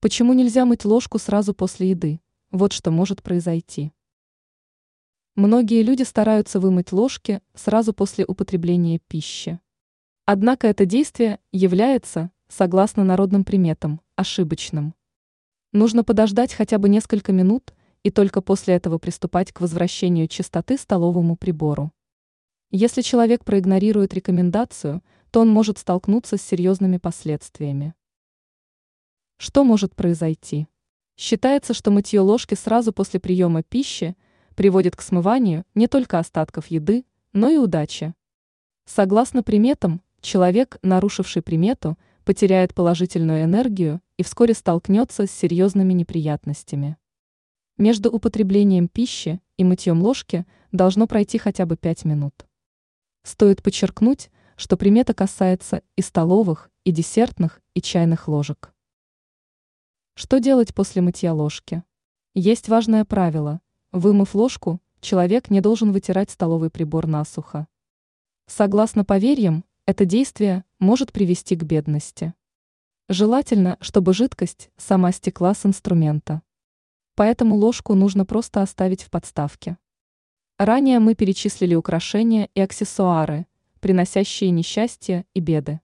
Почему нельзя мыть ложку сразу после еды? Вот что может произойти. Многие люди стараются вымыть ложки сразу после употребления пищи. Однако это действие является, согласно народным приметам, ошибочным. Нужно подождать хотя бы несколько минут и только после этого приступать к возвращению чистоты столовому прибору. Если человек проигнорирует рекомендацию, то он может столкнуться с серьезными последствиями. Что может произойти? Считается, что мытье ложки сразу после приема пищи приводит к смыванию не только остатков еды, но и удачи. Согласно приметам, человек, нарушивший примету, потеряет положительную энергию и вскоре столкнется с серьезными неприятностями. Между употреблением пищи и мытьем ложки должно пройти хотя бы 5 минут. Стоит подчеркнуть, что примета касается и столовых, и десертных, и чайных ложек. Что делать после мытья ложки? Есть важное правило. Вымыв ложку, человек не должен вытирать столовый прибор насухо. Согласно поверьям, это действие может привести к бедности. Желательно, чтобы жидкость сама стекла с инструмента. Поэтому ложку нужно просто оставить в подставке. Ранее мы перечислили украшения и аксессуары, приносящие несчастье и беды.